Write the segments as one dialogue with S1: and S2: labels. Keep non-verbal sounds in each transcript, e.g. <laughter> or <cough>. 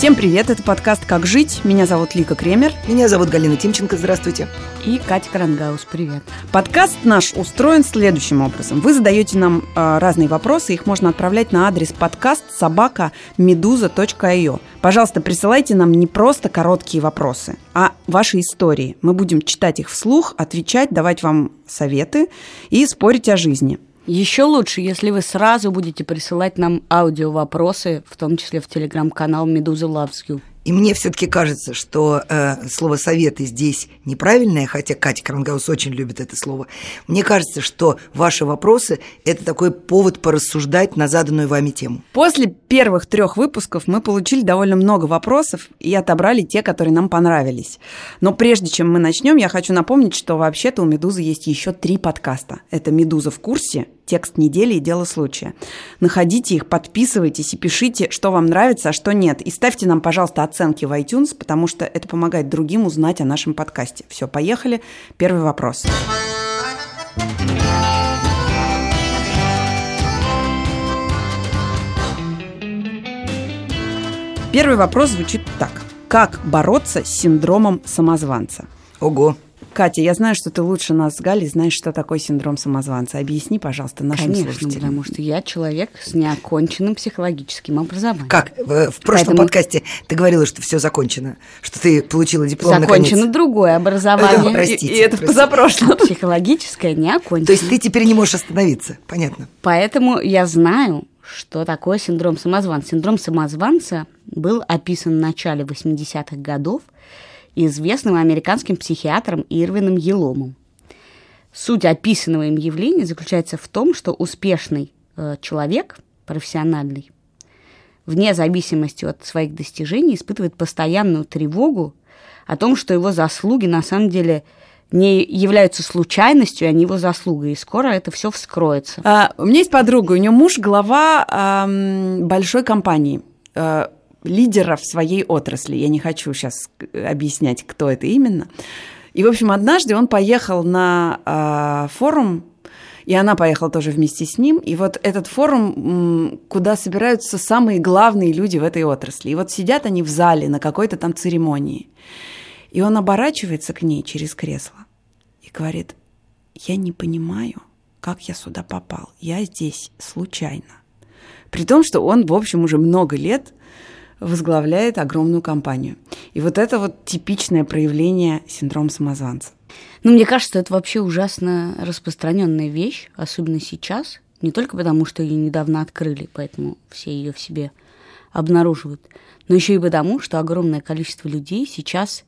S1: Всем привет, это подкаст «Как жить». Меня зовут Лика Кремер.
S2: Меня зовут Галина Тимченко, здравствуйте.
S1: И Катя Карангаус, привет. Подкаст наш устроен следующим образом. Вы задаете нам э, разные вопросы, их можно отправлять на адрес подкаст собака meduza.io. Пожалуйста, присылайте нам не просто короткие вопросы, а ваши истории. Мы будем читать их вслух, отвечать, давать вам советы и спорить о жизни.
S3: Еще лучше, если вы сразу будете присылать нам аудио-вопросы, в том числе в телеграм-канал «Медуза Loves You».
S2: И мне все-таки кажется, что э, слово «советы» здесь неправильное, хотя Катя Крангаус очень любит это слово. Мне кажется, что ваши вопросы – это такой повод порассуждать на заданную вами тему.
S1: После первых трех выпусков мы получили довольно много вопросов и отобрали те, которые нам понравились. Но прежде чем мы начнем, я хочу напомнить, что вообще-то у «Медузы» есть еще три подкаста. Это «Медуза в курсе», текст недели и дело случая. Находите их, подписывайтесь и пишите, что вам нравится, а что нет. И ставьте нам, пожалуйста, оценки в iTunes, потому что это помогает другим узнать о нашем подкасте. Все, поехали. Первый вопрос. Первый вопрос звучит так. Как бороться с синдромом самозванца?
S2: Ого,
S1: Катя, я знаю, что ты лучше нас с Галей знаешь, что такое синдром самозванца. Объясни, пожалуйста, нашим
S3: Конечно,
S1: слушателям.
S3: потому что я человек с неоконченным психологическим образованием.
S2: как? В, в прошлом
S3: Поэтому-
S2: подкасте ты говорила, что все закончено, что ты получила диплом
S3: Закончено
S2: наконец.
S3: другое образование. <laughs>
S2: Простите,
S1: И, и это
S2: простите.
S1: позапрошлом. <laughs>
S3: Психологическое не окончено.
S2: То есть ты теперь не можешь остановиться, понятно.
S3: Поэтому я знаю, что такое синдром самозванца. Синдром самозванца был описан в начале 80-х годов известным американским психиатром Ирвином Еломом. Суть описанного им явления заключается в том, что успешный э, человек, профессиональный, вне зависимости от своих достижений, испытывает постоянную тревогу о том, что его заслуги на самом деле не являются случайностью, а не его заслугой. И скоро это все вскроется.
S1: А, у меня есть подруга, у нее муж глава ам, большой компании, а, лидера в своей отрасли. Я не хочу сейчас объяснять, кто это именно. И, в общем, однажды он поехал на а, форум, и она поехала тоже вместе с ним. И вот этот форум, куда собираются самые главные люди в этой отрасли. И вот сидят они в зале на какой-то там церемонии. И он оборачивается к ней через кресло и говорит, я не понимаю, как я сюда попал. Я здесь случайно. При том, что он, в общем, уже много лет возглавляет огромную компанию. И вот это вот типичное проявление синдрома самозванца.
S3: Ну, мне кажется, это вообще ужасно распространенная вещь, особенно сейчас. Не только потому, что ее недавно открыли, поэтому все ее в себе обнаруживают, но еще и потому, что огромное количество людей сейчас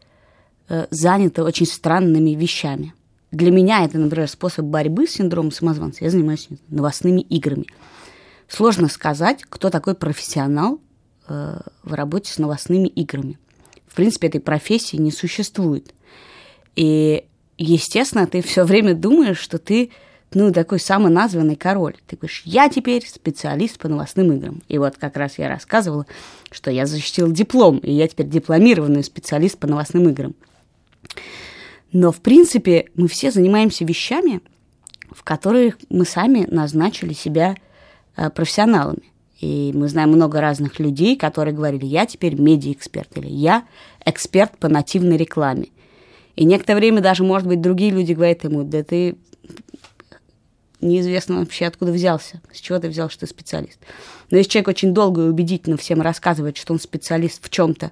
S3: э, занято очень странными вещами. Для меня это, например, способ борьбы с синдромом самозванца. Я занимаюсь новостными играми. Сложно сказать, кто такой профессионал в работе с новостными играми. В принципе, этой профессии не существует. И, естественно, ты все время думаешь, что ты, ну, такой самоназванный король. Ты говоришь, я теперь специалист по новостным играм. И вот как раз я рассказывала, что я защитила диплом, и я теперь дипломированный специалист по новостным играм. Но, в принципе, мы все занимаемся вещами, в которых мы сами назначили себя э, профессионалами. И мы знаем много разных людей, которые говорили, я теперь медиа-эксперт, или я эксперт по нативной рекламе. И некоторое время даже, может быть, другие люди говорят ему, да ты неизвестно вообще, откуда взялся, с чего ты взял, что ты специалист. Но если человек очень долго и убедительно всем рассказывает, что он специалист в чем-то,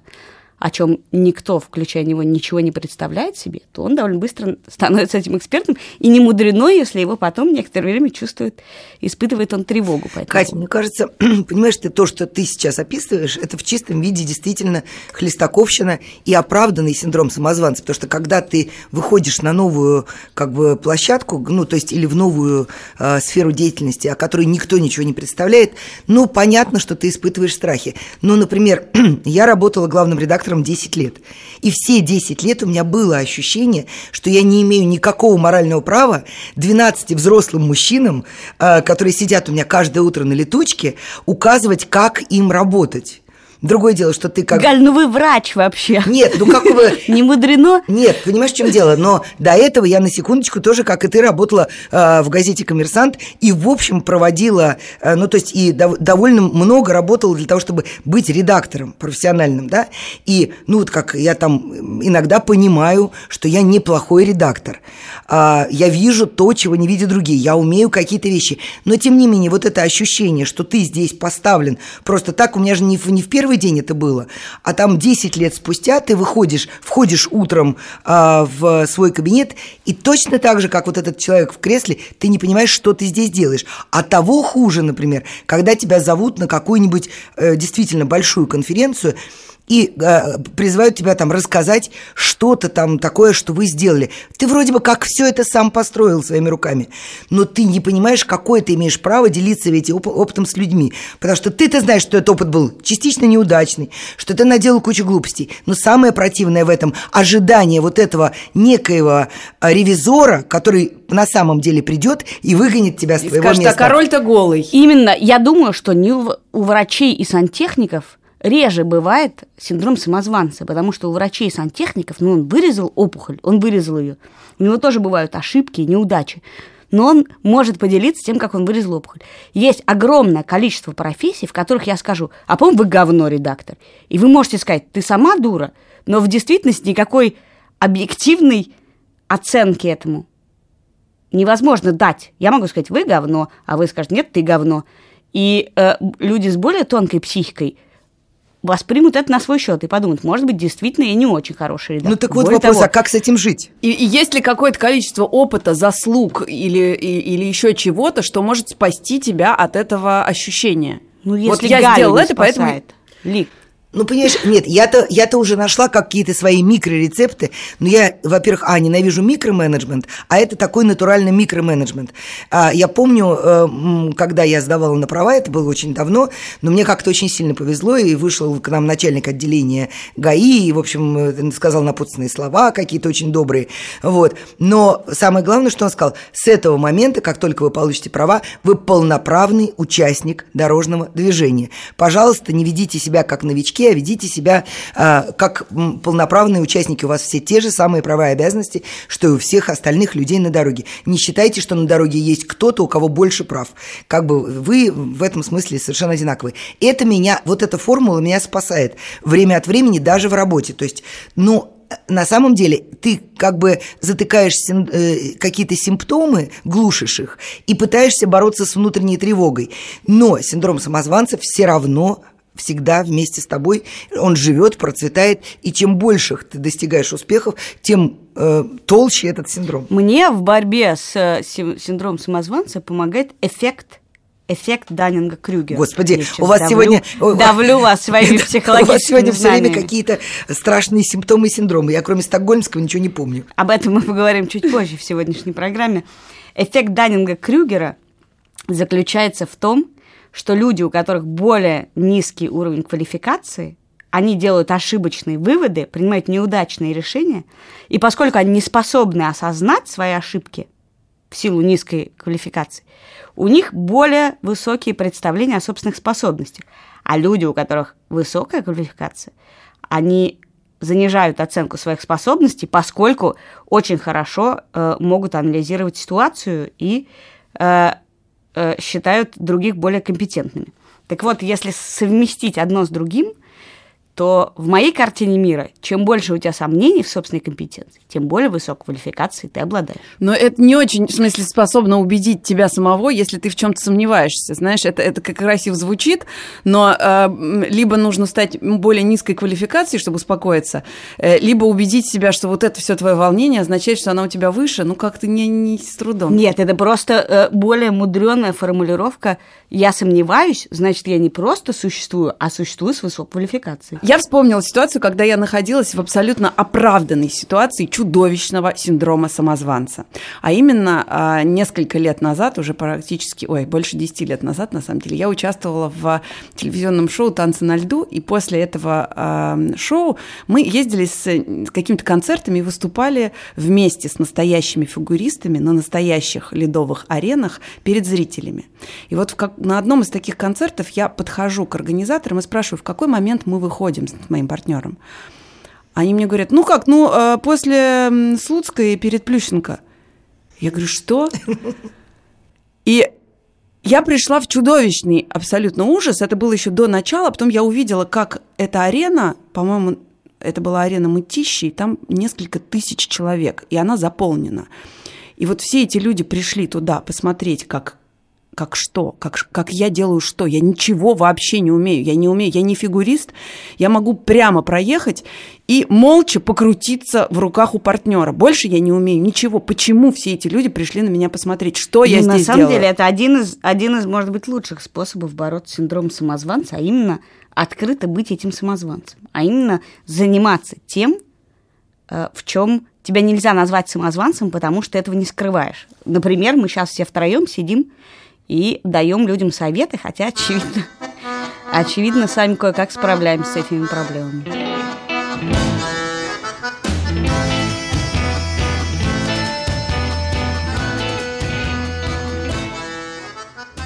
S3: о чем никто, включая него, ничего не представляет себе, то он довольно быстро становится этим экспертом, и не мудрено, если его потом некоторое время чувствует, испытывает он тревогу. по этому
S2: Катя, мне кажется, <clears throat> понимаешь, ты то, что ты сейчас описываешь, это в чистом виде действительно хлестаковщина и оправданный синдром самозванца, потому что когда ты выходишь на новую как бы площадку, ну, то есть или в новую э, сферу деятельности, о которой никто ничего не представляет, ну, понятно, что ты испытываешь страхи. Ну, например, <clears throat> я работала главным редактором 10 лет, и все 10 лет у меня было ощущение, что я не имею никакого морального права 12 взрослым мужчинам, э, которые сидят у меня каждое утро на летучке, указывать, как им работать. Другое дело, что ты как...
S3: Галь, ну вы врач вообще.
S2: Нет, ну как бы... <laughs>
S3: Не мудрено?
S2: Нет, понимаешь, в чем дело? Но до этого я на секундочку тоже, как и ты, работала э, в газете «Коммерсант» и, в общем, проводила, э, ну, то есть и дов- довольно много работала для того, чтобы быть редактором профессиональным, да? И, ну, вот как я там иногда понимаю, что я неплохой редактор. А, я вижу то, чего не видят другие. Я умею какие-то вещи. Но, тем не менее, вот это ощущение, что ты здесь поставлен просто так, у меня же не в, не в первый день это было, а там 10 лет спустя ты выходишь, входишь утром а, в свой кабинет, и точно так же, как вот этот человек в кресле, ты не понимаешь, что ты здесь делаешь. А того хуже, например, когда тебя зовут на какую-нибудь э, действительно большую конференцию, и э, призывают тебя там рассказать что-то там такое, что вы сделали. Ты вроде бы как все это сам построил своими руками, но ты не понимаешь, какое ты имеешь право делиться этим оп- опытом с людьми. Потому что ты-то знаешь, что этот опыт был частично неудачный, что ты наделал кучу глупостей. Но самое противное в этом – ожидание вот этого некоего э, ревизора, который на самом деле придет и выгонит тебя с
S1: И
S2: твоего
S1: скажет, а
S2: места.
S1: король-то голый.
S3: Именно, я думаю, что не у, у врачей и сантехников реже бывает синдром самозванца, потому что у врачей и сантехников, ну, он вырезал опухоль, он вырезал ее. У него тоже бывают ошибки, неудачи. Но он может поделиться тем, как он вырезал опухоль. Есть огромное количество профессий, в которых я скажу, а по-моему, вы говно, редактор. И вы можете сказать, ты сама дура, но в действительности никакой объективной оценки этому невозможно дать. Я могу сказать, вы говно, а вы скажете, нет, ты говно. И э, люди с более тонкой психикой воспримут это на свой счет и подумают, может быть, действительно я не очень хороший редактор.
S2: Ну так вот
S3: Более
S2: вопрос,
S3: того,
S2: а как с этим жить?
S1: И, и есть ли какое-то количество опыта, заслуг или, и- или еще чего-то, что может спасти тебя от этого ощущения?
S3: ну, если
S1: вот я
S3: Галя
S1: сделала
S3: не
S1: это, поэтому...
S3: спасает. Лик,
S2: Ну, понимаешь, нет, я-то, я-то уже нашла какие-то свои микрорецепты, но я, во-первых, а, ненавижу микроменеджмент, а это такой натуральный микроменеджмент. А, я помню, э, когда я сдавала на права, это было очень давно, но мне как-то очень сильно повезло, и вышел к нам начальник отделения ГАИ, и, в общем, э, сказал напутственные слова какие-то очень добрые, вот. Но самое главное, что он сказал, с этого момента, как только вы получите права, вы полноправный участник дорожного движения. Пожалуйста, не ведите себя как новички, а ведите себя а, как полноправные участники. У вас все те же самые права и обязанности, что и у всех остальных людей на дороге. Не считайте, что на дороге есть кто-то, у кого больше прав. Как бы вы в этом смысле совершенно одинаковые. Это меня, вот эта формула меня спасает время от времени даже в работе. То есть, ну, на самом деле ты как бы затыкаешь э, какие-то симптомы, глушишь их и пытаешься бороться с внутренней тревогой. Но синдром самозванца все равно всегда вместе с тобой, он живет, процветает, и чем больше ты достигаешь успехов, тем э, толще этот синдром.
S3: Мне в борьбе с э, синдромом самозванца помогает эффект эффект Даннинга-Крюгера.
S2: Господи,
S3: Я сейчас
S2: у вас
S3: давлю-
S2: сегодня...
S3: Давлю вас <laughs> своими
S2: У вас
S3: психологическими
S2: сегодня все время какие-то страшные симптомы и синдромы. Я кроме стокгольмского ничего не помню.
S3: Об этом мы поговорим чуть позже в сегодняшней программе. Эффект Даннинга-Крюгера заключается в том, что люди, у которых более низкий уровень квалификации, они делают ошибочные выводы, принимают неудачные решения, и поскольку они не способны осознать свои ошибки в силу низкой квалификации, у них более высокие представления о собственных способностях. А люди, у которых высокая квалификация, они занижают оценку своих способностей, поскольку очень хорошо э, могут анализировать ситуацию и э, считают других более компетентными. Так вот, если совместить одно с другим, то в моей картине мира, чем больше у тебя сомнений в собственной компетенции, тем более высокой квалификации ты обладаешь.
S1: Но это не очень, в смысле, способно убедить тебя самого, если ты в чем-то сомневаешься. Знаешь, это, это как красиво звучит, но э, либо нужно стать более низкой квалификацией, чтобы успокоиться, э, либо убедить себя, что вот это все твое волнение означает, что оно у тебя выше, ну как-то не, не с трудом.
S3: Нет, это просто э, более мудреная формулировка. Я сомневаюсь, значит, я не просто существую, а существую с высокой квалификацией.
S1: Я вспомнила ситуацию, когда я находилась в абсолютно оправданной ситуации чудовищного синдрома самозванца. А именно а, несколько лет назад, уже практически, ой, больше 10 лет назад, на самом деле, я участвовала в телевизионном шоу «Танцы на льду», и после этого а, шоу мы ездили с, какими-то концертами и выступали вместе с настоящими фигуристами на настоящих ледовых аренах перед зрителями. И вот в как, на одном из таких концертов я подхожу к организаторам и спрашиваю, в какой момент мы выходим с моим партнером. Они мне говорят, ну как, ну э, после Слуцкой перед Плющенко. Я говорю, что? <laughs> И я пришла в чудовищный абсолютно ужас. Это было еще до начала. Потом я увидела, как эта арена, по-моему, это была арена Мытищи, и там несколько тысяч человек, и она заполнена. И вот все эти люди пришли туда посмотреть, как как что, как, как я делаю что. Я ничего вообще не умею. Я не умею, я не фигурист. Я могу прямо проехать и молча покрутиться в руках у партнера. Больше я не умею ничего. Почему все эти люди пришли на меня посмотреть, что ну, я здесь
S3: На самом
S1: делаю?
S3: деле это один из, один из, может быть, лучших способов бороться с синдромом самозванца, а именно открыто быть этим самозванцем, а именно заниматься тем, э, в чем тебя нельзя назвать самозванцем, потому что этого не скрываешь. Например, мы сейчас все втроем сидим и даем людям советы, хотя очевидно, <laughs> очевидно, сами кое-как справляемся с этими проблемами.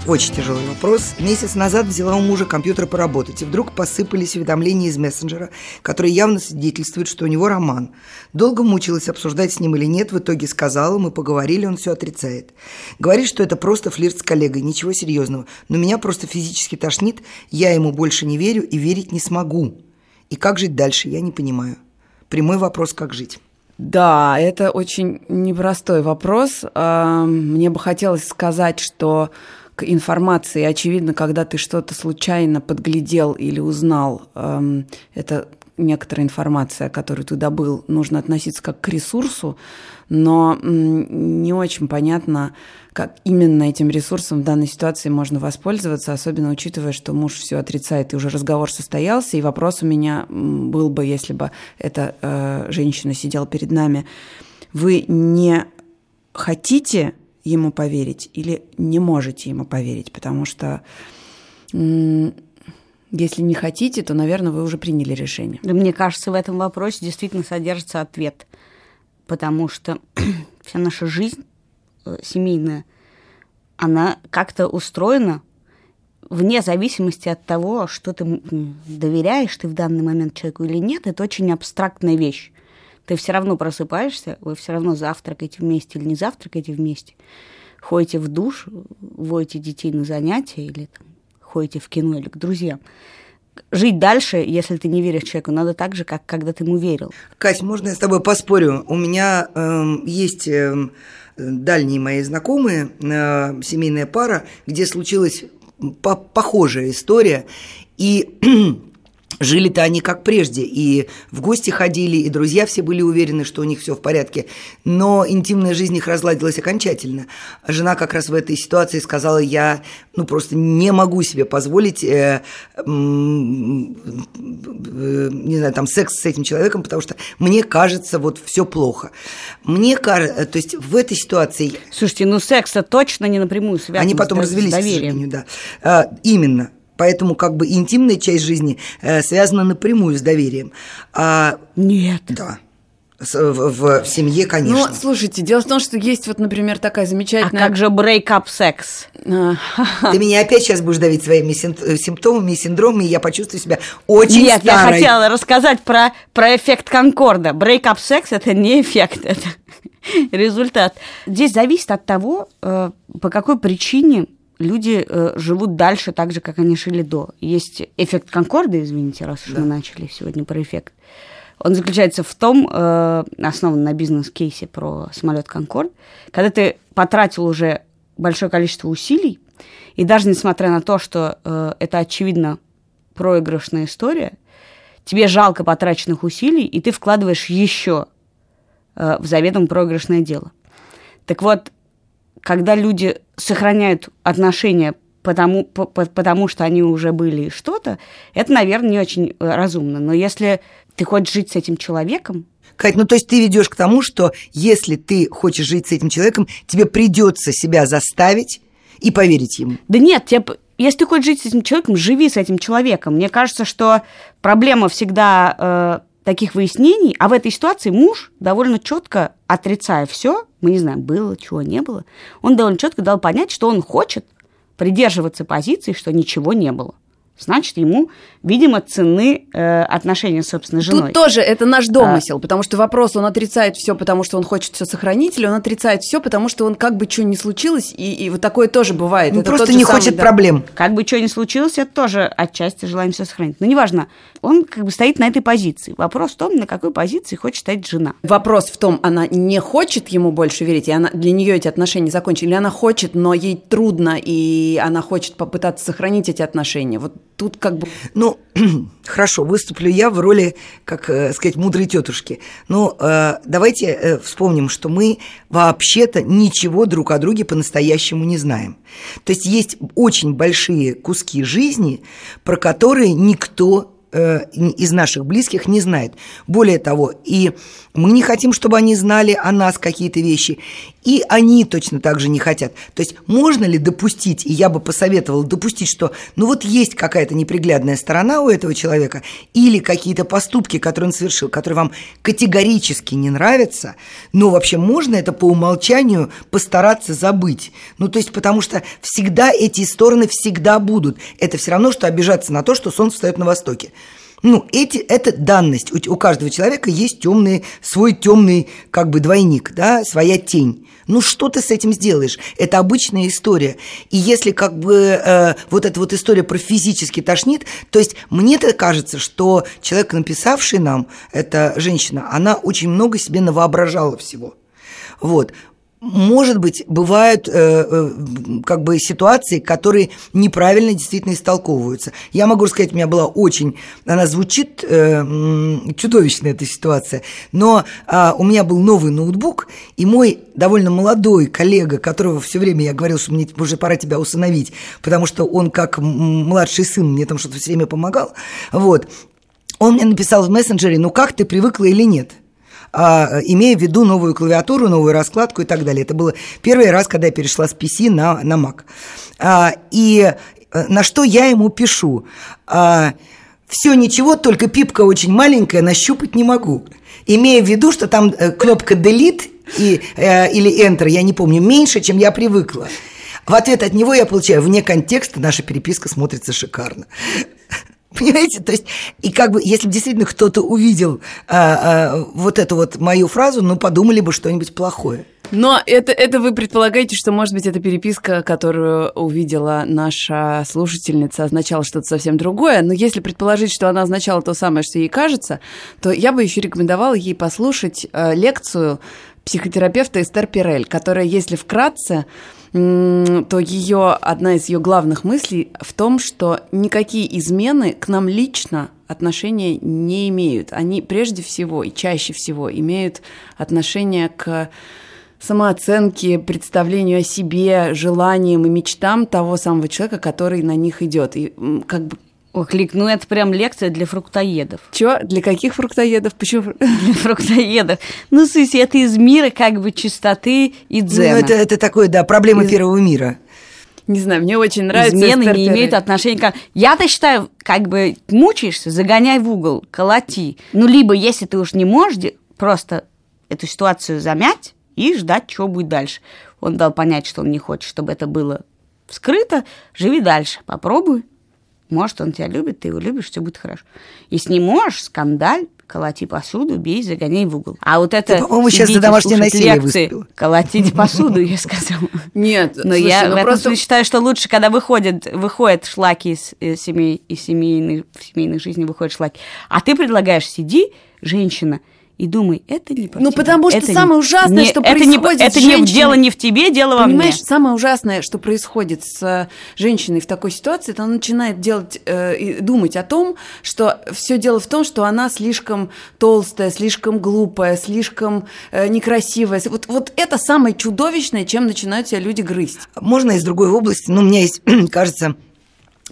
S2: Очень тяжелый вопрос. Месяц назад взяла у мужа компьютер поработать, и вдруг посыпались уведомления из мессенджера, которые явно свидетельствуют, что у него роман. Долго мучилась, обсуждать с ним или нет, в итоге сказала, мы поговорили, он все отрицает. Говорит, что это просто флирт с коллегой, ничего серьезного. Но меня просто физически тошнит, я ему больше не верю и верить не смогу. И как жить дальше, я не понимаю. Прямой вопрос, как жить.
S1: Да, это очень непростой вопрос. Мне бы хотелось сказать, что к информации. Очевидно, когда ты что-то случайно подглядел или узнал, эм, это некоторая информация, которую ты добыл, нужно относиться как к ресурсу, но не очень понятно, как именно этим ресурсом в данной ситуации можно воспользоваться, особенно учитывая, что муж все отрицает, и уже разговор состоялся, и вопрос у меня был бы, если бы эта э, женщина сидела перед нами, вы не хотите ему поверить или не можете ему поверить, потому что если не хотите, то, наверное, вы уже приняли решение.
S3: Да, мне кажется, в этом вопросе действительно содержится ответ, потому что <clears throat> вся наша жизнь э, семейная, она как-то устроена вне зависимости от того, что ты доверяешь ты в данный момент человеку или нет, это очень абстрактная вещь ты все равно просыпаешься, вы все равно завтракаете вместе или не завтракаете вместе, ходите в душ, водите детей на занятия или там, ходите в кино или к друзьям. Жить дальше, если ты не веришь человеку, надо так же, как когда ты ему верил.
S2: Кась, можно я с тобой поспорю? У меня э, есть э, дальние мои знакомые, э, семейная пара, где случилась по похожая история. И Жили-то они как прежде, и в гости ходили, и друзья все были уверены, что у них все в порядке. Но интимная жизнь их разладилась окончательно. Жена как раз в этой ситуации сказала, я ну, просто не могу себе позволить, э, э, не знаю, там, секс с этим человеком, потому что мне кажется, вот все плохо. Мне кажется, то есть в этой ситуации...
S3: Слушайте, ну секса точно не напрямую связан
S2: Они потом развелись,
S3: доверием.
S2: к сожалению, да. А, именно. Поэтому как бы интимная часть жизни э, связана напрямую с доверием. А,
S3: Нет.
S2: Да. В, в, в семье, конечно.
S1: Ну, слушайте, дело в том, что есть вот, например, такая замечательная...
S3: А как же break-up секс?
S2: Ты меня опять сейчас будешь давить своими симптомами и синдромами, и я почувствую себя очень
S3: Нет,
S2: старой.
S3: я хотела рассказать про, про эффект Конкорда. Break-up секс – это не эффект, это <laughs> результат. Здесь зависит от того, э, по какой причине люди э, живут дальше так же, как они жили до. Есть эффект Конкорда, извините, раз уж да. мы начали сегодня про эффект. Он заключается в том, э, основан на бизнес-кейсе про самолет Конкорд, когда ты потратил уже большое количество усилий, и даже несмотря на то, что э, это очевидно проигрышная история, тебе жалко потраченных усилий, и ты вкладываешь еще э, в заведомо проигрышное дело. Так вот, когда люди сохраняют отношения потому, по, потому что они уже были что-то, это, наверное, не очень э, разумно. Но если ты хочешь жить с этим человеком,
S2: Кать, ну то есть ты ведешь к тому, что если ты хочешь жить с этим человеком, тебе придется себя заставить и поверить ему.
S3: Да нет, тебе, если ты хочешь жить с этим человеком, живи с этим человеком. Мне кажется, что проблема всегда э, таких выяснений, а в этой ситуации муж довольно четко отрицая все, мы не знаем, было, чего не было, он довольно четко дал понять, что он хочет придерживаться позиции, что ничего не было. Значит, ему, видимо, цены э, отношения с собственной женой.
S1: Тут тоже это наш домысел, а... потому что вопрос, он отрицает все, потому что он хочет все сохранить, или он отрицает все, потому что он как бы что ни случилось, и, и вот такое тоже бывает.
S2: Ну,
S1: это
S2: просто не самый, хочет да. проблем.
S3: Как бы что ни случилось, это тоже отчасти желаем все сохранить. Но неважно, он как бы стоит на этой позиции. Вопрос в том, на какой позиции хочет стоять жена.
S1: Вопрос в том, она не хочет ему больше верить, и она, для нее эти отношения закончили, или она хочет, но ей трудно, и она хочет попытаться сохранить эти отношения. Вот тут как бы...
S2: Ну, <clears throat> хорошо, выступлю я в роли, как э, сказать, мудрой тетушки. Но э, давайте э, вспомним, что мы вообще-то ничего друг о друге по-настоящему не знаем. То есть есть очень большие куски жизни, про которые никто из наших близких не знает. Более того, и мы не хотим, чтобы они знали о нас какие-то вещи, и они точно так же не хотят. То есть можно ли допустить, и я бы посоветовала допустить, что ну вот есть какая-то неприглядная сторона у этого человека, или какие-то поступки, которые он совершил, которые вам категорически не нравятся, но вообще можно это по умолчанию постараться забыть. Ну то есть потому что всегда эти стороны всегда будут. Это все равно, что обижаться на то, что солнце встает на востоке. Ну, эти, это данность. У, у каждого человека есть темный, свой темный как бы двойник, да, своя тень. Ну, что ты с этим сделаешь? Это обычная история. И если как бы э, вот эта вот история про физически тошнит, то есть мне-то кажется, что человек, написавший нам, эта женщина, она очень много себе навоображала всего. Вот может быть, бывают э, э, как бы ситуации, которые неправильно действительно истолковываются. Я могу сказать, у меня была очень, она звучит э, чудовищно эта ситуация, но э, у меня был новый ноутбук, и мой довольно молодой коллега, которого все время я говорил, что мне уже пора тебя усыновить, потому что он как младший сын мне там что-то все время помогал, вот, он мне написал в мессенджере, ну как ты привыкла или нет – имея в виду новую клавиатуру, новую раскладку и так далее. Это было первый раз, когда я перешла с PC на, на Mac. А, и э, на что я ему пишу? А, все ничего, только пипка очень маленькая, нащупать не могу. Имея в виду, что там э, кнопка Delete и, э, или Enter, я не помню, меньше, чем я привыкла. В ответ от него я получаю, вне контекста наша переписка смотрится шикарно. <laughs> Понимаете? То есть, и как бы, если бы действительно кто-то увидел а, а, вот эту вот мою фразу, ну, подумали бы что-нибудь плохое.
S1: Но это, это вы предполагаете, что, может быть, эта переписка, которую увидела наша слушательница, означала что-то совсем другое. Но если предположить, что она означала то самое, что ей кажется, то я бы еще рекомендовала ей послушать э, лекцию психотерапевта Эстер Пирель, которая, если вкратце, то ее одна из ее главных мыслей в том, что никакие измены к нам лично отношения не имеют. Они прежде всего и чаще всего имеют отношение к самооценке, представлению о себе, желаниям и мечтам того самого человека, который на них идет. И как бы
S3: Ох, Лик, ну это прям лекция для фруктоедов.
S1: Чё? Для каких фруктоедов? Почему? <laughs>
S3: Для фруктоедов. Ну, слушай, это из мира как бы чистоты и дзена.
S2: Ну, это, это такое, да, проблема из... первого мира.
S1: Не знаю, мне очень нравится.
S3: Измены не имеют отношения к... Я-то считаю, как бы мучаешься, загоняй в угол, колоти. Ну, либо, если ты уж не можешь просто эту ситуацию замять и ждать, что будет дальше. Он дал понять, что он не хочет, чтобы это было вскрыто. Живи дальше, попробуй. Может, он тебя любит, ты его любишь, все будет хорошо. Если не можешь, скандаль, колоти посуду, бей, загоняй в угол. А вот это...
S2: По-моему, сейчас за домашнее насилие лекции,
S3: Колотить посуду, я сказала.
S1: Нет,
S3: но я ну просто считаю, что лучше, когда выходят, выходят шлаки из э, семей, из семейной, в семейной жизни выходят шлаки. А ты предлагаешь, сиди, женщина, и думай, это не про
S1: Ну,
S3: тебя.
S1: потому что
S3: Это
S1: самое
S3: не-
S1: ужасное,
S3: не-
S1: что
S3: это не,
S1: происходит
S3: это
S1: с
S3: не
S1: женщиной.
S3: дело не в тебе, дело во мне.
S1: Понимаешь, самое ужасное, что происходит с э, женщиной в такой ситуации, это она начинает делать, э, и думать о том, что все дело в том, что она слишком толстая, слишком глупая, слишком э, некрасивая. Вот, вот это самое чудовищное, чем начинают себя люди грызть.
S2: Можно из другой области, но у меня есть, <clears throat> кажется,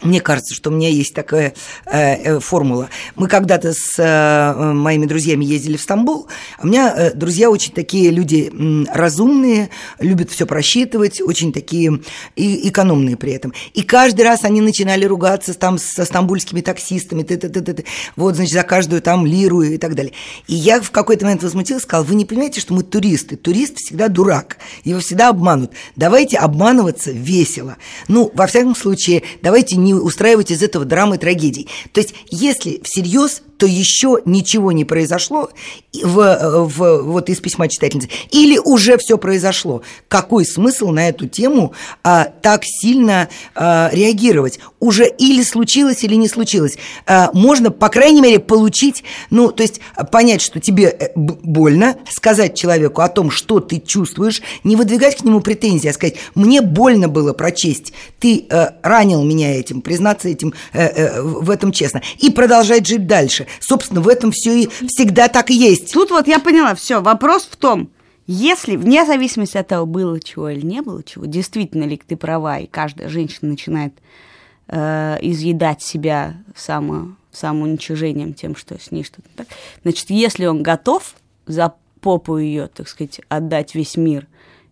S2: мне кажется, что у меня есть такая э, э, формула. Мы когда-то с э, моими друзьями ездили в Стамбул. У меня э, друзья очень такие люди м, разумные, любят все просчитывать, очень такие и, экономные при этом. И каждый раз они начинали ругаться там со стамбульскими таксистами, ты -ты -ты -ты -ты, вот, значит, за каждую там лиру и так далее. И я в какой-то момент возмутилась, сказала, вы не понимаете, что мы туристы. Турист всегда дурак, его всегда обманут. Давайте обманываться весело. Ну, во всяком случае, давайте не устраивать из этого драмы трагедий. То есть, если всерьез, то еще ничего не произошло в, в, вот из письма читательницы. Или уже все произошло. Какой смысл на эту тему а, так сильно а, реагировать? Уже или случилось, или не случилось. А, можно, по крайней мере, получить, ну, то есть понять, что тебе э, больно, сказать человеку о том, что ты чувствуешь, не выдвигать к нему претензии, а сказать, мне больно было прочесть, ты э, ранил меня этим, признаться этим, э, э, в этом честно, и продолжать жить дальше. Собственно, в этом все и всегда так и есть.
S3: Тут вот я поняла, все, вопрос в том, если, вне зависимости от того, было чего или не было чего, действительно ли ты права, и каждая женщина начинает э, изъедать себя само, самоуничижением тем, что с ней что-то так, значит, если он готов за попу ее, так сказать, отдать весь мир,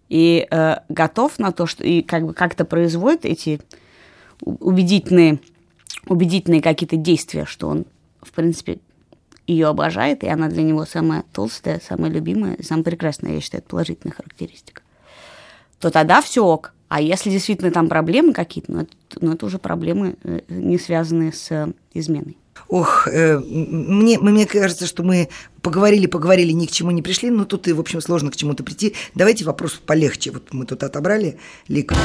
S3: и э, готов на то, что и как бы как-то производит эти убедительные, убедительные какие-то действия, что он, в принципе, ее обожает, и она для него самая толстая, самая любимая, самая прекрасная, я считаю, это положительная характеристика, то тогда все ок. А если действительно там проблемы какие-то, ну это, ну, это уже проблемы, э, не связанные с э, изменой.
S2: Ох, э, мне, мне кажется, что мы поговорили, поговорили, ни к чему не пришли, но тут и, в общем, сложно к чему-то прийти. Давайте вопрос полегче. Вот мы тут отобрали Лика.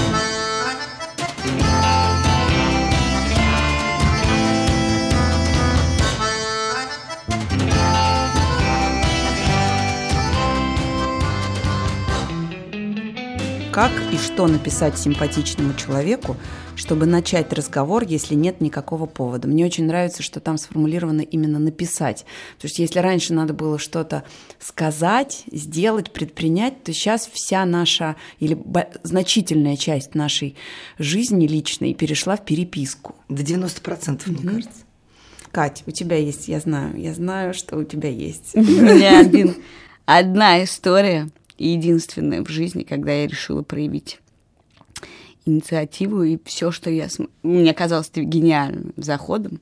S1: Как и что написать симпатичному человеку, чтобы начать разговор, если нет никакого повода. Мне очень нравится, что там сформулировано именно написать. Потому что если раньше надо было что-то сказать, сделать, предпринять, то сейчас вся наша или значительная часть нашей жизни личной перешла в переписку.
S2: До 90%, мне кажется.
S1: Кать, у тебя есть, я знаю, я знаю, что у тебя есть.
S3: У меня один, одна история, единственная в жизни, когда я решила проявить инициативу, и все, что я... см- Мне казалось это гениальным заходом.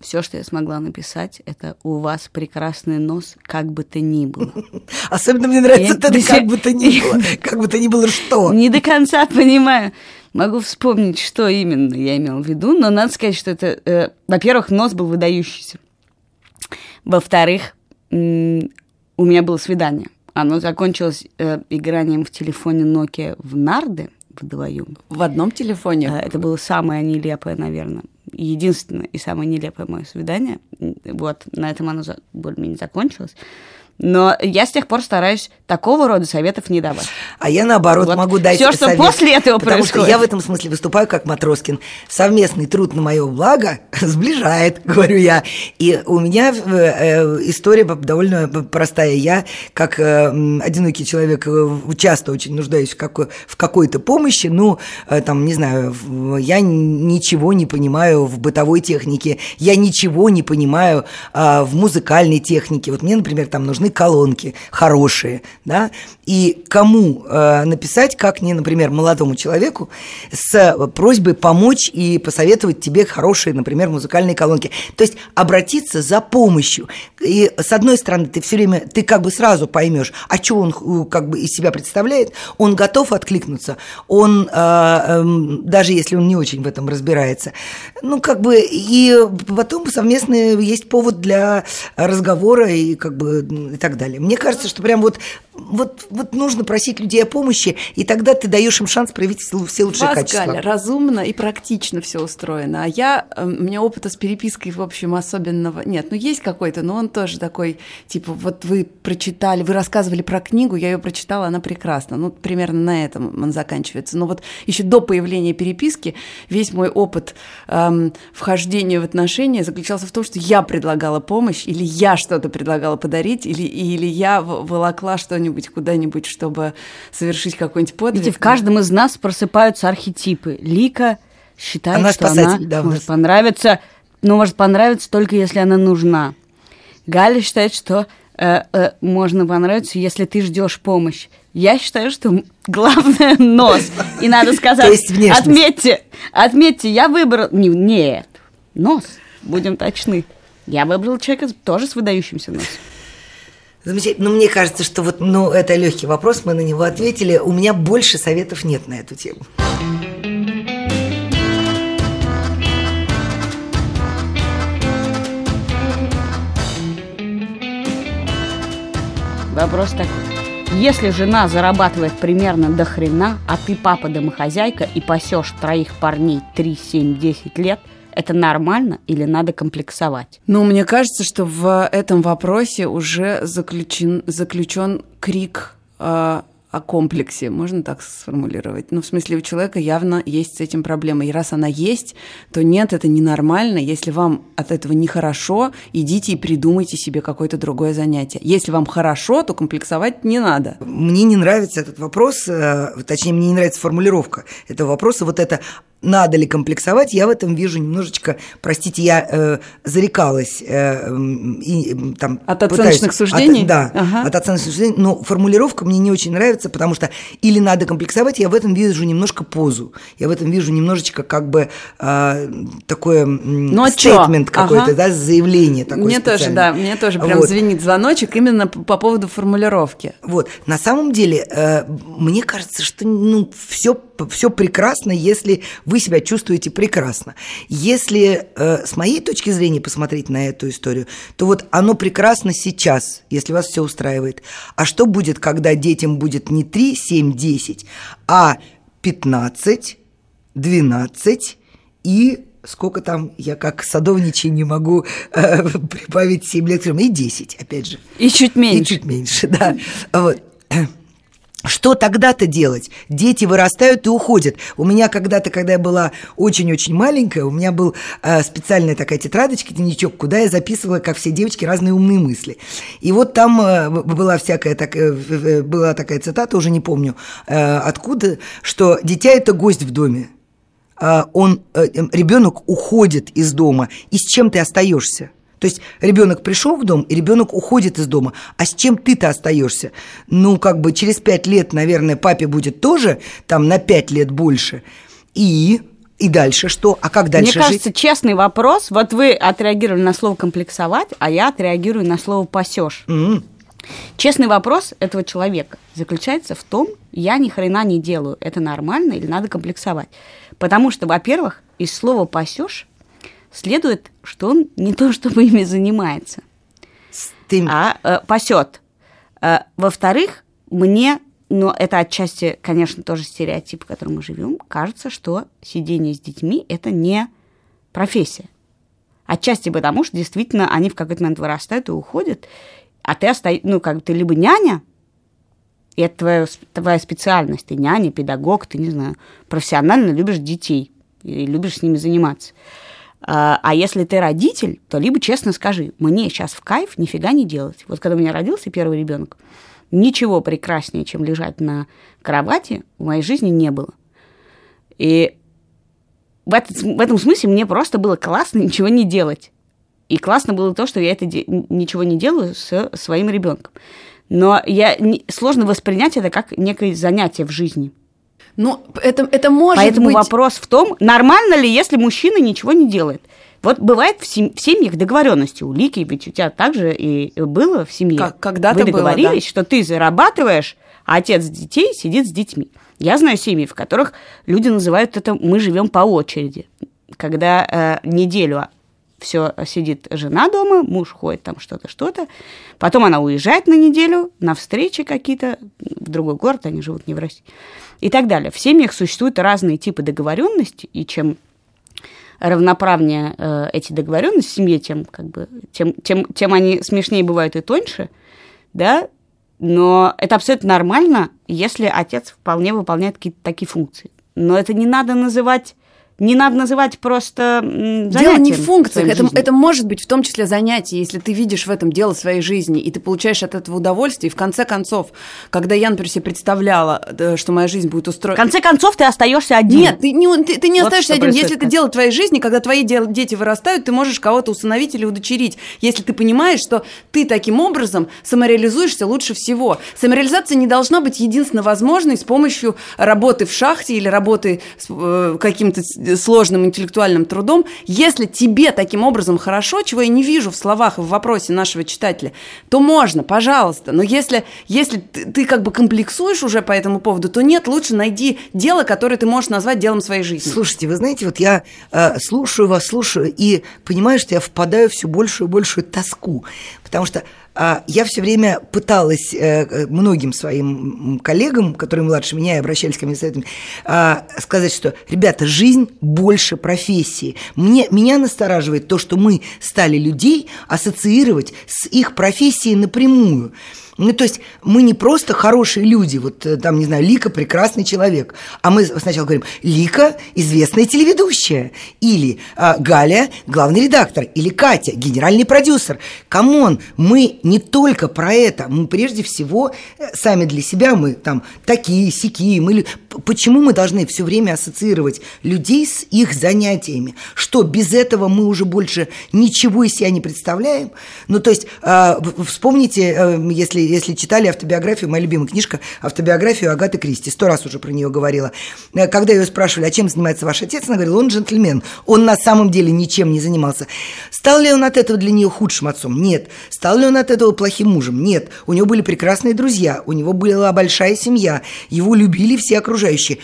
S3: Все, что я смогла написать, это «У вас прекрасный нос, как бы то ни было». <laughs>
S2: Особенно мне нравится это как бы то ни было. <laughs> Как бы то ни было что.
S3: Не до конца понимаю. Могу вспомнить, что именно я имела в виду, но надо сказать, что это, э, во-первых, нос был выдающийся. Во-вторых, у меня было свидание. Оно закончилось э, игранием в телефоне Nokia в нарды вдвоем.
S1: В одном телефоне.
S3: Э, Это было самое нелепое, наверное, единственное и самое нелепое мое свидание. Вот, на этом оно за- более-менее закончилось. Но я с тех пор стараюсь такого рода советов не давать.
S2: А я наоборот
S3: Вот
S2: могу дать
S3: всё, что
S2: совет,
S3: после этого
S2: потому что
S3: происходит.
S2: я в этом смысле выступаю как Матроскин. Совместный труд на мое благо <laughs> сближает, <laughs> говорю я. И у меня э, э, история довольно простая. Я, как э, одинокий человек, часто очень нуждаюсь в, какой- в какой-то помощи. Ну, там, не знаю, я ничего не понимаю в бытовой технике, я ничего не понимаю а, в музыкальной технике. Вот мне, например, там нужны колонки хорошие, да, и кому э, написать, как не, например, молодому человеку, с просьбой помочь и посоветовать тебе хорошие, например, музыкальные колонки. То есть обратиться за помощью. И с одной стороны, ты все время, ты как бы сразу поймешь, а что он э, как бы из себя представляет, он готов откликнуться, он, э, эм, даже если он не очень в этом разбирается, ну, как бы, и потом совместно есть повод для разговора и как бы так далее. Мне кажется, что прям вот вот, вот нужно просить людей о помощи, и тогда ты даешь им шанс проявить все лучшие
S1: Вас,
S2: качества.
S1: Галя, разумно и практично все устроено. А я, э, у меня опыта с перепиской, в общем, особенного нет. Ну, есть какой-то, но он тоже такой, типа, вот вы прочитали, вы рассказывали про книгу, я ее прочитала, она прекрасна. Ну, примерно на этом он заканчивается. Но вот еще до появления переписки весь мой опыт эм, вхождения в отношения заключался в том, что я предлагала помощь, или я что-то предлагала подарить, или, или я волокла что-нибудь куда-нибудь, чтобы совершить какой-нибудь подвиг.
S3: Видите, в каждом из нас просыпаются архетипы. Лика считает,
S2: Она
S3: что она
S2: да,
S3: может понравиться, но может понравиться только если она нужна. Галя считает, что э, э, можно понравиться, если ты ждешь помощь. Я считаю, что главное нос. И надо сказать, отметьте, отметьте, я выбрал... Не, нет, нос, будем точны. Я выбрал человека тоже с выдающимся носом.
S2: Замечательно. Но мне кажется, что вот, ну, это легкий вопрос, мы на него ответили. У меня больше советов нет на эту тему.
S3: Вопрос такой. Если жена зарабатывает примерно до хрена, а ты папа-домохозяйка и пасешь троих парней 3, 7, 10 лет, это нормально или надо комплексовать?
S1: Ну, мне кажется, что в этом вопросе уже заключен, заключен крик э, о комплексе, можно так сформулировать? Ну, в смысле, у человека явно есть с этим проблема. И раз она есть, то нет, это ненормально. Если вам от этого нехорошо, идите и придумайте себе какое-то другое занятие. Если вам хорошо, то комплексовать не надо.
S2: Мне не нравится этот вопрос, э, точнее, мне не нравится формулировка этого вопроса. Вот это надо ли комплексовать, я в этом вижу немножечко, простите, я э, зарекалась. Э, и, там,
S1: От оценочных
S2: пытаюсь-
S1: суждений?
S2: От, да,
S1: Ага.
S2: от оценочных суждений. Но формулировка мне не очень нравится, потому что или надо комплексовать, я в этом вижу немножко позу. Я в этом вижу немножечко как бы э, такое
S1: Ну, а
S2: стейтмент какой-то,
S1: Ага.
S2: да, заявление такое
S1: мне тоже, да, мне тоже прям
S2: Вот.
S1: звенит звоночек именно по поводу формулировки.
S2: Вот, на самом деле, э, мне кажется, что ну, все, все прекрасно, если вы себя чувствуете прекрасно. Если э, с моей точки зрения посмотреть на эту историю, то вот оно прекрасно сейчас, если вас все устраивает. А что будет, когда детям будет не 3, 7, 10, а 15, 12 и сколько там, я как садовничий не могу э, прибавить 7 лет, и 10, опять же.
S3: И чуть
S2: И
S3: меньше.
S2: чуть меньше, да. Вот. Что тогда-то делать? Дети вырастают и уходят. У меня когда-то, когда я была очень-очень маленькая, у меня был э, специальная такая тетрадочка, дневничок, куда я записывала, как все девочки, разные умные мысли. И вот там э, была всякая такая, э, была такая цитата, уже не помню э, откуда, что дитя – это гость в доме. А, он, ребенок уходит из дома, и с чем ты остаешься? То есть ребенок пришел в дом, и ребенок уходит из дома. А с чем ты-то остаешься? Ну, как бы через пять лет, наверное, папе будет тоже там на пять лет больше. И, и дальше что? А как дальше
S3: Мне кажется,
S2: жить?
S3: честный вопрос. Вот вы отреагировали на слово комплексовать, а я отреагирую на слово пасешь.
S2: М,
S3: Честный вопрос этого человека заключается в том, я ни хрена не делаю, это нормально или надо комплексовать. Потому что, во-первых, из слова пасешь следует, что он не то чтобы ими занимается,
S2: Ты...
S3: а э, пасет. Э, во-вторых, мне, но это отчасти, конечно, тоже стереотип, в котором мы живем, кажется, что сидение с детьми это не профессия. Отчасти потому, что действительно они в какой-то момент вырастают и уходят, а ты остаешься, ну, как бы ты либо няня, и это твоя, твоя специальность, ты няня, педагог, ты, не знаю, профессионально любишь детей и любишь с ними заниматься. А а если ты родитель, то либо честно скажи, мне сейчас в кайф нифига не делать. Вот когда у меня родился первый ребенок, ничего прекраснее, чем лежать на кровати, в моей жизни не было. И в, этот, в этом смысле мне просто было классно ничего не делать. И классно было то, что я это де- ничего не делаю с своим ребенком. Но я, не- сложно воспринять это как некое занятие в жизни.
S1: Ну, это, это может
S3: Поэтому
S1: быть...
S3: вопрос в том, нормально ли, если мужчина ничего не делает. Вот бывает в, сем- в семьях договоренности. У Лики, ведь у тебя также и было в семье.
S1: Как- когда-то
S3: Вы
S1: было,
S3: договорились,
S1: да.
S3: что ты зарабатываешь, а отец детей сидит с детьми. Я знаю семьи, в которых люди называют это «мы живем по очереди». Когда э, неделю все сидит жена дома, муж ходит там что-то, что-то. Потом она уезжает на неделю на встречи какие-то в другой город, они живут не в России. И так далее. В семьях существуют разные типы договоренности, и чем равноправнее э, эти договоренности в семье, тем, как бы, тем, тем, тем они смешнее бывают и тоньше, да, но это абсолютно нормально, если отец вполне выполняет какие-то такие функции. Но это не надо называть не надо называть просто занятием.
S1: Дело не в функциях, это, это может быть в том числе занятие, если ты видишь в этом дело своей жизни, и ты получаешь от этого удовольствие, и в конце концов, когда я, например, себе представляла, что моя жизнь будет устроена...
S3: В конце концов, ты остаешься один.
S1: Нет, ты не, ты, ты не вот остаешься один. Если это дело твоей жизни, когда твои дети вырастают, ты можешь кого-то усыновить или удочерить, если ты понимаешь, что ты таким образом самореализуешься лучше всего. Самореализация не должна быть единственно возможной с помощью работы в шахте или работы с э, каким-то сложным интеллектуальным трудом, если тебе таким образом хорошо, чего я не вижу в словах и в вопросе нашего читателя, то можно, пожалуйста. Но если, если ты, ты как бы комплексуешь уже по этому поводу, то нет, лучше найди дело, которое ты можешь назвать делом своей жизни.
S2: Слушайте, вы знаете, вот я э, слушаю вас, слушаю, и понимаю, что я впадаю все большую и большую тоску, потому что а, я все время пыталась э, многим своим коллегам, которые младше меня и обращались ко мне советами, а, сказать, что, ребята, жизнь больше профессии. Мне, меня настораживает то, что мы стали людей ассоциировать с их профессией напрямую. Ну, то есть мы не просто хорошие люди, вот э, там, не знаю, Лика – прекрасный человек, а мы сначала говорим, Лика – известная телеведущая, или а, Галя – главный редактор, или Катя – генеральный продюсер. Come on, мы не только про это, мы прежде всего э, сами для себя, мы там такие, сякие, мы... Почему мы должны все время ассоциировать людей с их занятиями? Что, без этого мы уже больше ничего из себя не представляем? Ну, то есть, э, вспомните, э, если если читали автобиографию, моя любимая книжка, автобиографию Агаты Кристи, сто раз уже про нее говорила. Э, когда ее спрашивали, а чем занимается ваш отец, она говорила, он джентльмен, он на самом деле ничем не занимался. Стал ли он от этого для нее худшим отцом? Нет. Стал ли он от этого плохим мужем? Нет. У него были прекрасные друзья, у него была большая семья, его любили все окружающие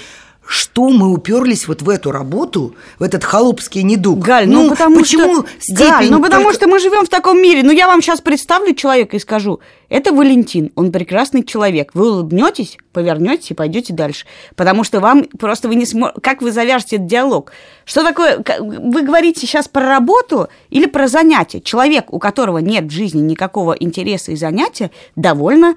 S2: что мы уперлись вот в эту работу, в этот холопский недуг?
S3: Галь, ну, ну потому почему что... степень... Галь, ну потому только... что мы живем в таком мире. Ну я вам сейчас представлю человека и скажу, это Валентин, он прекрасный человек. Вы улыбнетесь, повернетесь и пойдете дальше. Потому что вам просто вы не сможете... Как вы завяжете этот диалог? Что такое... Вы говорите сейчас про работу или про занятие? Человек, у которого нет в жизни никакого интереса и занятия, довольно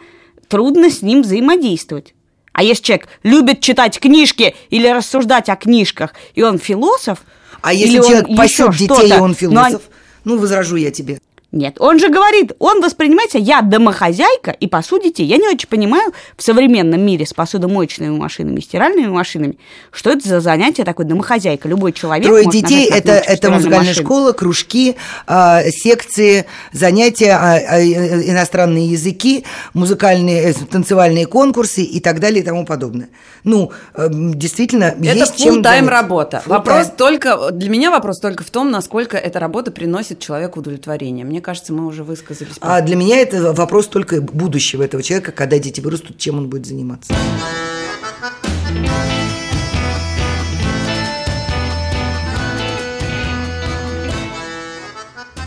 S3: трудно с ним взаимодействовать. А если человек любит читать книжки или рассуждать о книжках, и он философ,
S2: а если человек пасет детей, и он философ, ну, возражу я тебе.
S3: Нет, он же говорит, он воспринимается, я домохозяйка и пасу детей. Я не очень понимаю в современном мире с посудомоечными машинами, стиральными машинами, что это за занятие такое домохозяйка. Любой человек
S2: Трое детей – это, это музыкальная машины. школа, кружки, э, секции, занятия, э, иностранные языки, музыкальные, э, танцевальные конкурсы и так далее и тому подобное. Ну, э, действительно, это
S1: есть чем тайм работа. Вопрос только, для меня вопрос только в том, насколько эта работа приносит человеку удовлетворение. Мне мне кажется, мы уже высказались.
S2: А для меня это вопрос только будущего этого человека, когда дети вырастут, чем он будет заниматься.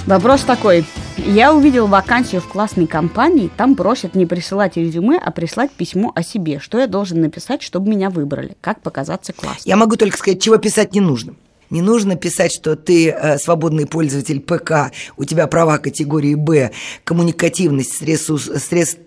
S3: Вопрос такой. Я увидел вакансию в классной компании, там просят не присылать резюме, а прислать письмо о себе. Что я должен написать, чтобы меня выбрали? Как показаться классно?
S2: Я могу только сказать, чего писать не нужно. Не нужно писать, что ты э, свободный пользователь ПК, у тебя права категории Б, коммуникативность, стресс, стресс,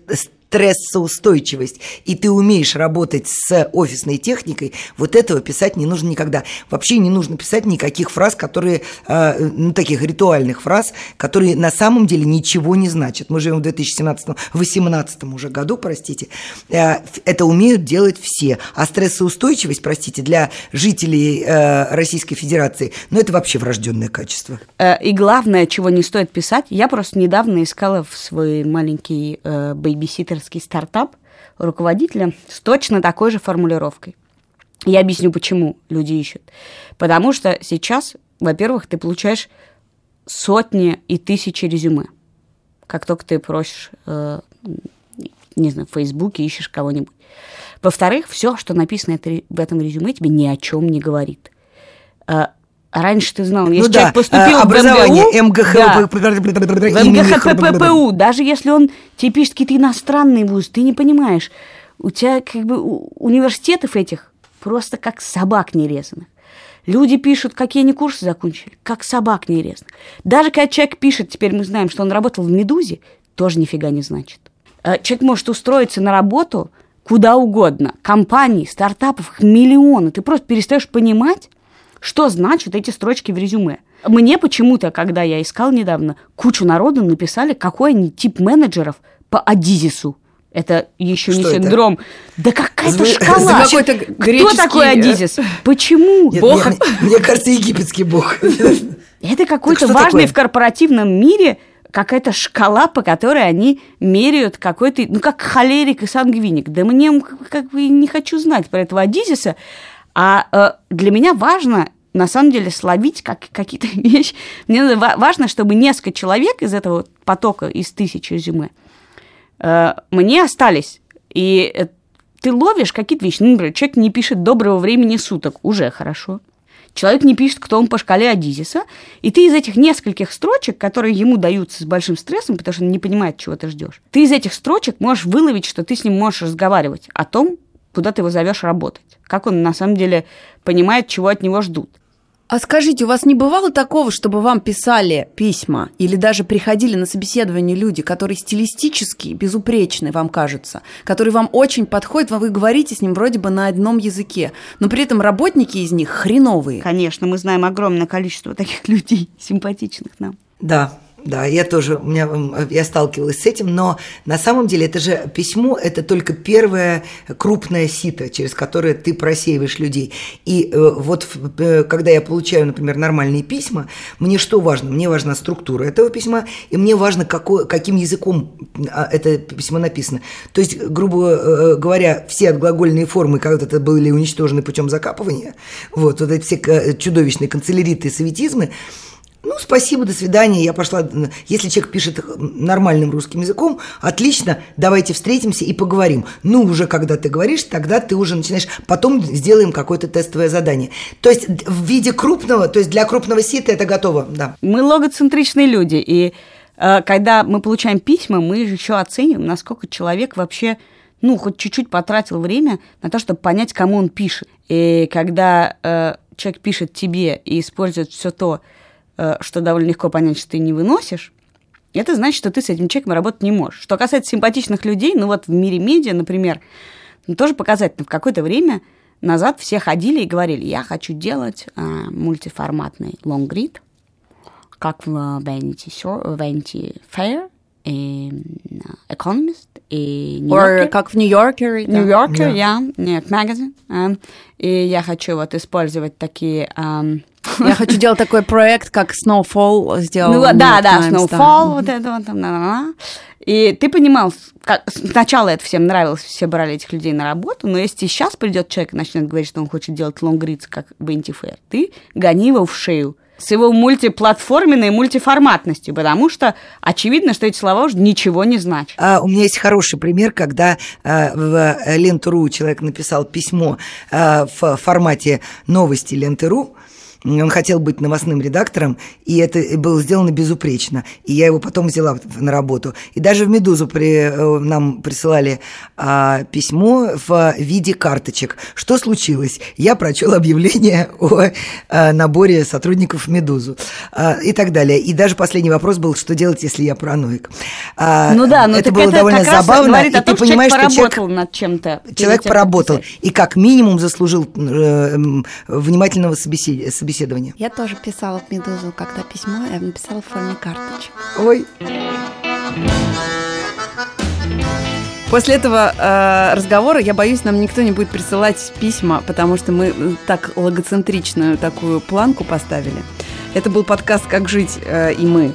S2: стрессоустойчивость, и ты умеешь работать с офисной техникой, вот этого писать не нужно никогда. Вообще не нужно писать никаких фраз, которые, э, ну, таких ритуальных фраз, которые на самом деле ничего не значат. Мы живем в 2017-2018 уже году, простите. Э, это умеют делать все. А стрессоустойчивость, простите, для жителей э, Российской Федерации, ну, это вообще врожденное качество.
S3: И главное, чего не стоит писать, я просто недавно искала в свой маленький бейбиситер кондитерский стартап руководителя с точно такой же формулировкой. Я объясню, почему люди ищут. Потому что сейчас, во-первых, ты получаешь сотни и тысячи резюме. Как только ты просишь, э, не знаю, в Фейсбуке ищешь кого-нибудь. Во-вторых, все, что написано в этом резюме, тебе ни о чем не говорит. Э, раньше ты знал,
S2: Ну
S3: если
S2: да,
S3: человек поступил
S2: э, образование,
S3: в МГУ, да, МГХППУ, даже если он тебе пишет какие-то иностранные вузы, ты не понимаешь, у тебя как бы университетов этих просто как собак нерезанных. Люди пишут, какие они курсы закончили, как собак нерезанных. Даже когда человек пишет, теперь мы знаем, что он работал в «Медузе», тоже нифига не значит. Э, Человек может устроиться на работу куда угодно. Компаний, стартапов, миллионы. Ты просто перестаешь понимать, что значат эти строчки в резюме. Мне почему-то, когда я искал недавно, кучу народу написали, какой они тип менеджеров по Адизису. Это еще не
S2: Что это?
S3: синдром. Да какая-то шкала. <laughs>
S1: За какой-то
S3: Кто
S1: греческий,
S3: такой
S1: э,
S3: Адизис? Почему?
S2: Нет,
S3: Бог
S2: мне, мне кажется, египетский бог. <laughs>
S3: Это какой-то важный
S2: такое?
S3: в корпоративном мире какая-то шкала, по которой они меряют какой-то, ну, как холерик и сангвиник. Да мне как бы не хочу знать про этого Адизиса, а э, для меня важно на самом деле словить как, какие-то <laughs> вещи. Мне важно, чтобы несколько человек из этого потока, из тысячи резюме, э, мне остались. И э, ты ловишь какие-то вещи. Ну, например, человек не пишет доброго времени суток, уже хорошо. Человек не пишет, кто он по шкале Адизиса, и ты из этих нескольких строчек, которые ему даются с большим стрессом, потому что он не понимает, чего ты ждешь, ты из этих строчек можешь выловить, что ты с ним можешь разговаривать о том, куда ты его зовешь работать, как он на самом деле понимает, чего от него ждут.
S1: А скажите, у вас не бывало такого, чтобы вам писали письма или даже приходили на собеседование люди, которые стилистически безупречны, вам кажется, которые вам очень подходят, вы говорите с ним вроде бы на одном языке, но при этом работники из них хреновые.
S3: Конечно, мы знаем огромное количество таких <laughs> людей, симпатичных нам.
S2: Да, да, я тоже, у меня, я сталкивалась с этим, но на самом деле это же письмо, это только первое крупное сито, через которое ты просеиваешь людей. И э, вот э, когда я получаю, например, нормальные письма, мне что важно? Мне важна структура этого письма, и мне важно, какой, каким языком а, это письмо написано. То есть, грубо э, говоря, все отглагольные формы когда-то были уничтожены путем закапывания, вот, вот эти все э, чудовищные канцеляриты и советизмы, ну, спасибо, до свидания, я пошла. Если человек пишет нормальным русским языком, отлично, давайте встретимся и поговорим. Ну, уже когда ты говоришь, тогда ты уже начинаешь, потом сделаем какое-то тестовое задание. То есть в виде крупного, то есть для крупного сита это готово, да.
S3: Мы логоцентричные люди, и э, когда мы получаем письма, мы еще оцениваем, насколько человек вообще, ну, хоть чуть-чуть потратил время на то, чтобы понять, кому он пишет. И когда э, человек пишет тебе и использует все то, что довольно легко понять, что ты не выносишь, это значит, что ты с этим человеком работать не можешь. Что касается симпатичных людей, ну вот в мире медиа, например, ну, тоже показательно. В какое-то время назад все ходили и говорили, я хочу делать э, мультиформатный лонгрид, как в Vanity, Shor- Vanity Fair, и э, Economist, и New
S1: Or
S3: Yorker.
S1: как в Нью-Йоркере. да.
S3: New Yorker,
S2: Да.
S3: я, нет, магазин. эм, И я хочу вот использовать такие... эм,
S1: Я хочу делать такой проект, как Snowfall сделал.
S3: ну, да, да,
S1: Times,
S3: Snowfall, вот это вот там, на-на-на. И ты понимал, как, сначала это всем нравилось, все брали этих людей на работу, но если сейчас придет человек и начнет говорить, что он хочет делать лонгридс, как Vanity Fair, ты гони его в шею с его мультиплатформенной мультиформатностью, потому что очевидно, что эти слова уже ничего не значат.
S2: А, у меня есть хороший пример, когда а, в Ленту.ру человек написал письмо а, в формате новости Ленты.ру, он хотел быть новостным редактором, и это было сделано безупречно. И я его потом взяла на работу. И даже в «Медузу» при, э, нам присылали а, письмо в виде карточек. Что случилось? Я прочел объявление <laughs> о а, наборе сотрудников в «Медузу» а, и так далее. И даже последний вопрос был, что делать, если я параноик. А,
S3: Ну да, но
S2: это
S3: так
S2: было
S3: это
S2: довольно
S3: как
S2: забавно,
S3: говорит
S2: и
S3: о
S2: ты
S3: том, что
S2: понимаешь,
S3: человек
S2: что человек
S3: поработал над чем-то.
S2: Человек поработал
S3: писать.
S2: и как минимум заслужил э, внимательного собесед- собеседования.
S4: Я тоже писала в «Медузу», когда письмо, я написала в форме карточек.
S2: Ой,
S1: После этого э, разговора, я боюсь, нам никто не будет присылать письма, потому что мы э, так логоцентричную такую планку поставили. Это был подкаст «Как жить» э, и мы.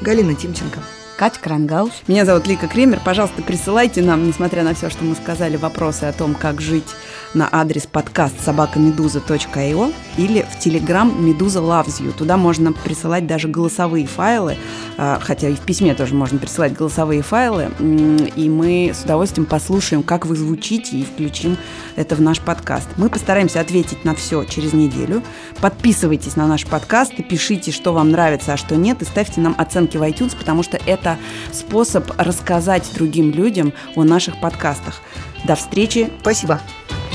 S2: Галина Тимченко.
S3: Катя Крангаус.
S1: Меня зовут Лика Кремер. Пожалуйста, присылайте нам, несмотря на все, что мы сказали, вопросы о том, как жить на адрес подкаст собакамедуза.io или в Telegram Медуза Loves You. Туда можно присылать даже голосовые файлы, а, хотя и в письме тоже можно присылать голосовые файлы, и мы с удовольствием послушаем, как вы звучите, и включим это в наш подкаст. Мы постараемся ответить на все через неделю. Подписывайтесь на наш подкаст и пишите, что вам нравится, а что нет, и ставьте нам оценки в iTunes, потому что это способ рассказать другим людям о наших подкастах. До встречи.
S2: Спасибо.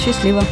S3: Счастливо!